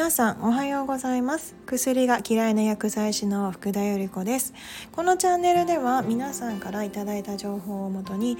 皆さんおはようございます。薬が嫌いな薬剤師の福田由里子です。このチャンネルでは皆さんからいただいた情報をもとに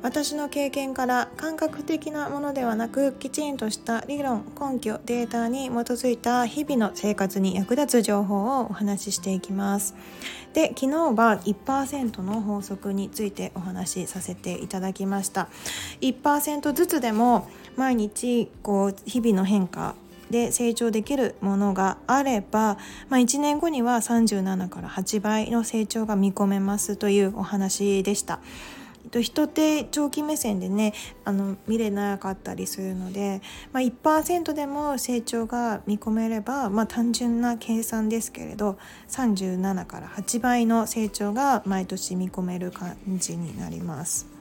私の経験から感覚的なものではなくきちんとした理論根拠データに基づいた日々の生活に役立つ情報をお話ししていきます。で昨日は1%の法則についてお話しさせていただきました。1%ずつでも毎日こう日々の変化で成長できるものがあれば、まあ、1年後には37から8倍の成長が見込めますというお話でした。人って長期目線でねあの見れなかったりするので、まあ、1%でも成長が見込めれば、まあ、単純な計算ですけれど37から8倍の成長が毎年見込める感じになります。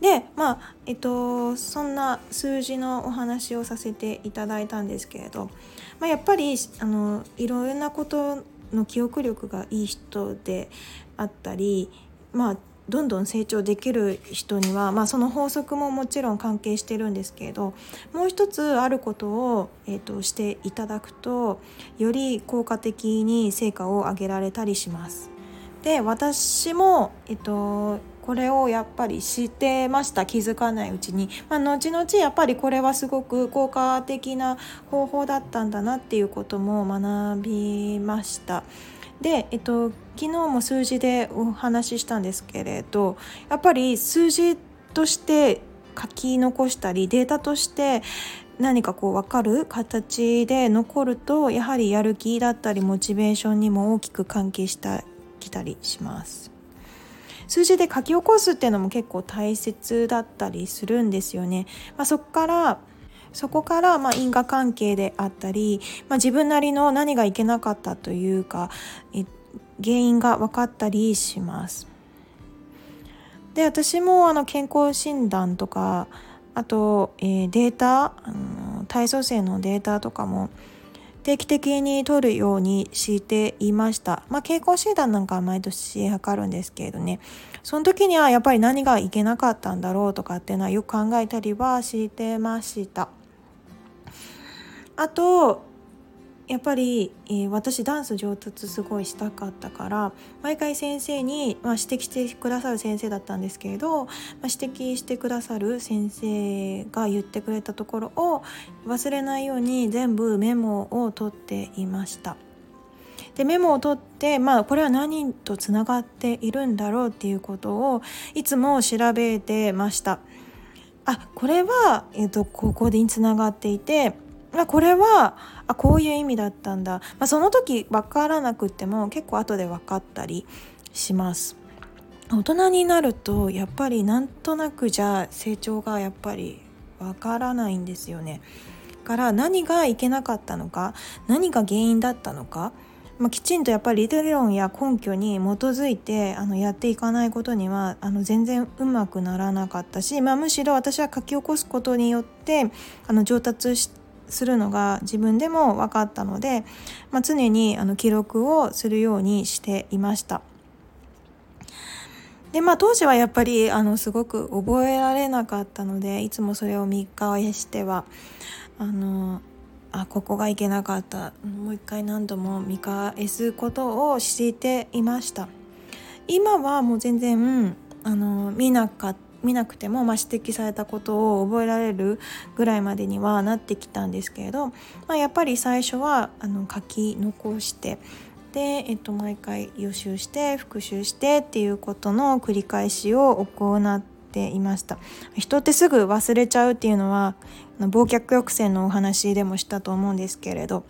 でまあえっとそんな数字のお話をさせていただいたんですけれど、まあ、やっぱりあのいろいろなことの記憶力がいい人であったりまあどんどん成長できる人には、まあ、その法則ももちろん関係してるんですけれどもう一つあることを、えーとしていただくとより効果的に成果を上げられたりします。で私も、えっと、これをやっぱり知ってました気づかないうちに、まあ、後々やっぱりこれはすごく効果的な方法だったんだなっていうことも学びました。で、えっと、昨日も数字でお話ししたんですけれどやっぱり数字として書き残したりデータとして何かこう分かる形で残るとやはりやる気だったりモチベーションにも大きく関係したきたりします。数字で書き起こすっていうのも結構大切だったりするんですよね。まあ、そこからそこからま因果関係であったり、まあ、自分なりの何がいけなかったというか原因が分かったりします。で私もあの健康診断とかあと、えー、データあの体組成のデータとかも定期的に取るようにしていました。まあ、健康診断なんかは毎年測るんですけれどね、その時にはやっぱり何がいけなかったんだろうとかっていうのはよく考えたりはしてました。あと、やっぱり、えー、私ダンス上達すごいしたかったから毎回先生に、まあ、指摘してくださる先生だったんですけれど、まあ、指摘してくださる先生が言ってくれたところを忘れないように全部メモを取っていました。でメモを取って、まあ、これは何とつながっているんだろうっていうことをいつも調べてました。あこれは、えーと、ここにつながっていてあこれはあこういう意味だったんだ、まあ、その時分からなくっても結構後で分かったりします。大人になるとやっぱりなんとなくじゃ成長がやっぱり分からないんですよね。から何がいけなかったのか何が原因だったのかまあ、きちんとやっぱり理論や根拠に基づいてあのやっていかないことにはあの全然うまくならなかったし、まあ、むしろ私は書き起こすことによってあの上達しするのが自分でも分かったので、まあ、常にあの記録をするようにしていました。でまあ当時はやっぱりあのすごく覚えられなかったのでいつもそれを見返してはあのあここがいけなかった。もう一回何度も見返すことをしていました。今はもう全然あの見なかった。見なくても、まあ、指摘されたことを覚えられるぐらいまでにはなってきたんですけれど、まあ、やっぱり最初はあの書き残してで、えっと、毎回予習して復習してっていうことの繰り返しを行っていました。人ってすぐ忘れちゃうっていうのは忘却抑制のお話でもしたと思うんですけれど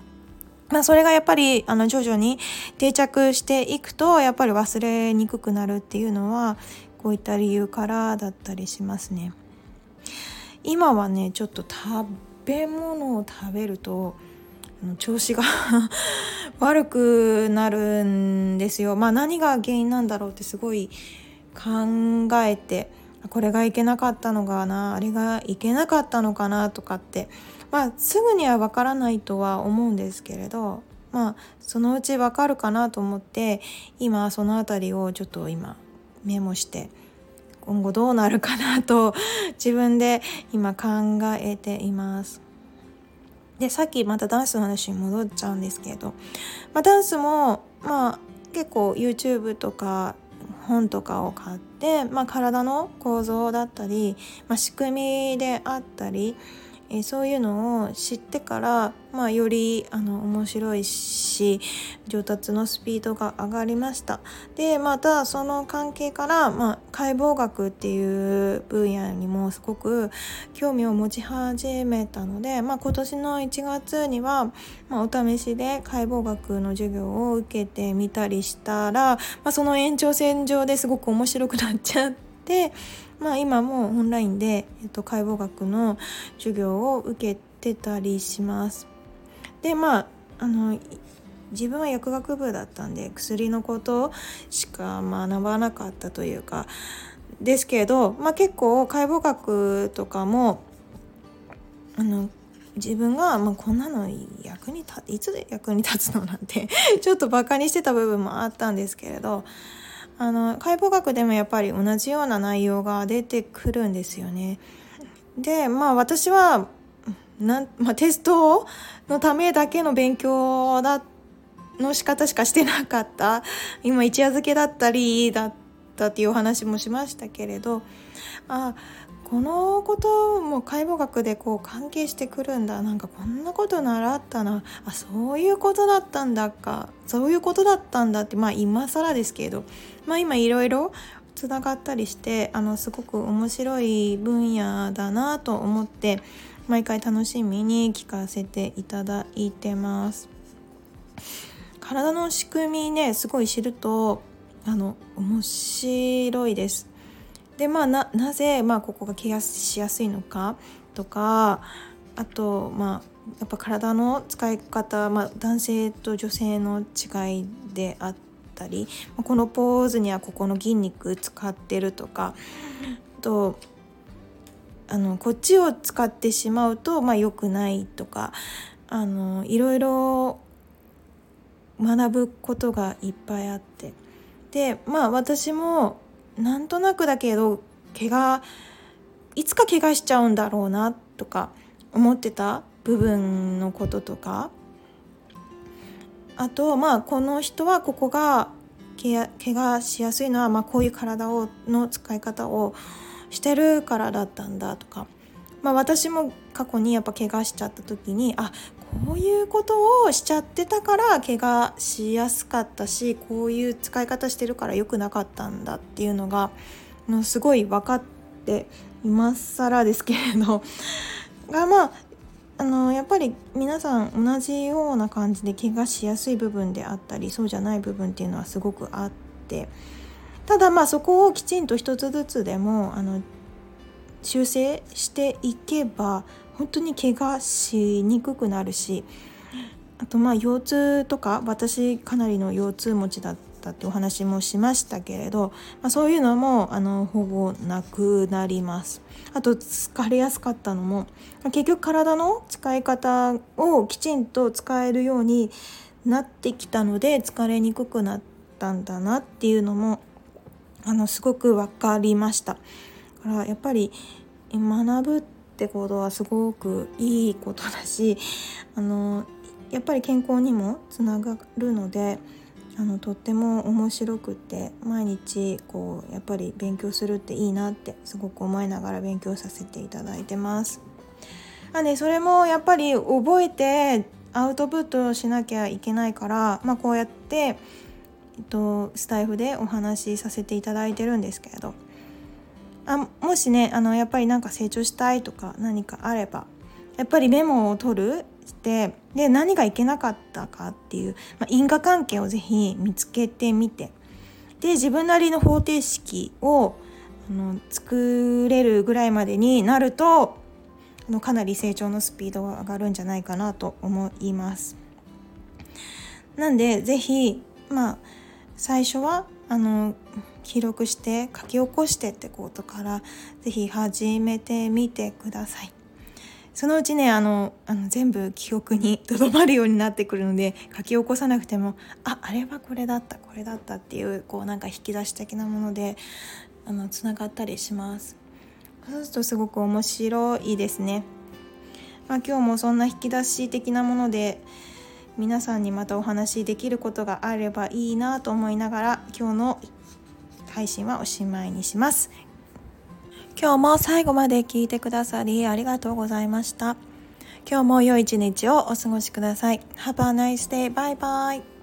まあ、それがやっぱりあの徐々に定着していくとやっぱり忘れにくくなるっていうのはこういった理由からだったりしますね。今はねちょっと食べ物を食べると調子が 悪くなるんですよ。まあ何が原因なんだろうってすごい考えてこれがいけなかったのかなあれがいけなかったのかなとかってまあすぐにはわからないとは思うんですけれどまあそのうちわかるかなと思って今その辺りをちょっと今メモして今後どうなるかなと自分で今考えています。でさっきまたダンスの話に戻っちゃうんですけど、まあ、ダンスもまあ結構 YouTube とか本とかを買って、まあ、体の構造だったり、まあ、仕組みであったりえー、そういうのを知ってから、まあ、よりあの面白いし上達のスピードが上がりましたでまたその関係から、まあ、解剖学っていう分野にもすごく興味を持ち始めたので、まあ、今年の1月には、まあ、お試しで解剖学の授業を受けてみたりしたら、まあ、その延長線上ですごく面白くなっちゃって。まあ、今もオンラインで、えっと、解剖学の授業を受けてたりします。でまああの自分は薬学部だったんで薬のことしか学ばなかったというかですけど、まあ、結構解剖学とかもあの自分が、まあ、こんなの役に立いつで役に立つのなんてちょっとバカにしてた部分もあったんですけれどあの解剖学でもやっぱり同じような内容が出てくるんですよね。でまあ私はなん、まあ、テストのためだけの勉強だの仕方しかしてなかった今一夜漬けだったりだったっていうお話もしましたけれどあこのことも解剖学でこう関係してくるんだなんかこんなこと習ったなあそういうことだったんだかそういうことだったんだってまあ今更ですけどまあ今いろいろつながったりしてあのすごく面白い分野だなと思って毎回楽しみに聞かせていただいてます。体の仕組みねすごい知るとあの面白いです。でまあなぜ、まあ、ここがケアしやすいのかとかあとまあやっぱ体の使い方、まあ、男性と女性の違いであったりこのポーズにはここの筋肉使ってるとかとあのこっちを使ってしまうと、まあ、良くないとかあのいろいろ学ぶことがいっぱいあって。でまあ私もなんとなくだけど怪我いつか怪我しちゃうんだろうなとか思ってた部分のこととか。あとまあこの人はここが怪我しやすいのは、まあ、こういう体をの使い方をしてるからだったんだとか、まあ、私も過去にやっぱ怪我しちゃった時にあこういうことをしちゃってたから怪我しやすかったしこういう使い方してるから良くなかったんだっていうのがのすごい分かって今更ですけれど。がまああのやっぱり皆さん同じような感じで怪我しやすい部分であったりそうじゃない部分っていうのはすごくあって。ただまあそこをきちんと一つずつでもあの修正していけば本当に怪我しにくくなるしあとまあ腰痛とか私かなりの腰痛持ちだったってお話もしましたけれど、まあ、そういうのもあのほぼなくなります。あと疲れやすかったのも結局体の使い方をきちんと使えるようになってきたので疲れにくくなったんだなっていうのもあのすごく分かりました。からやっぱり学ぶってことはすごくいいことだしあのやっぱり健康にもつながるのであのとっても面白くって毎日こうやっぱり勉強するっていいなってすごく思いながら勉強させていただいてます。あね、それもやっぱり覚えてアウトプットしなきゃいけないから、まあ、こうやって、えっと、スタイフでお話しさせていただいてるんですけれどあもしねあのやっぱりなんか成長したいとか何かあればやっぱりメモを取るしてで何がいけなかったかっていう、まあ、因果関係をぜひ見つけてみてで自分なりの方程式をあの作れるぐらいまでになるとあのかなり成長のスピードが上がるんじゃないかなと思います。なんでぜひまあ最初はあの記録して書き起こしてってことから是非始めてみてください。そのうちねあのあの全部記憶にとどまるようになってくるので書き起こさなくてもああれはこれだったこれだったっていうこうなんか引き出し的なものであのつながったりしますそうするとすごく面白いですねまあ、今日もそんな引き出し的なもので皆さんにまたお話しできることがあればいいなと思いながら今日の配信はおしまいにします今日も最後まで聞いてくださりありがとうございました今日も良い一日をお過ごしください Have a nice day. Bye bye.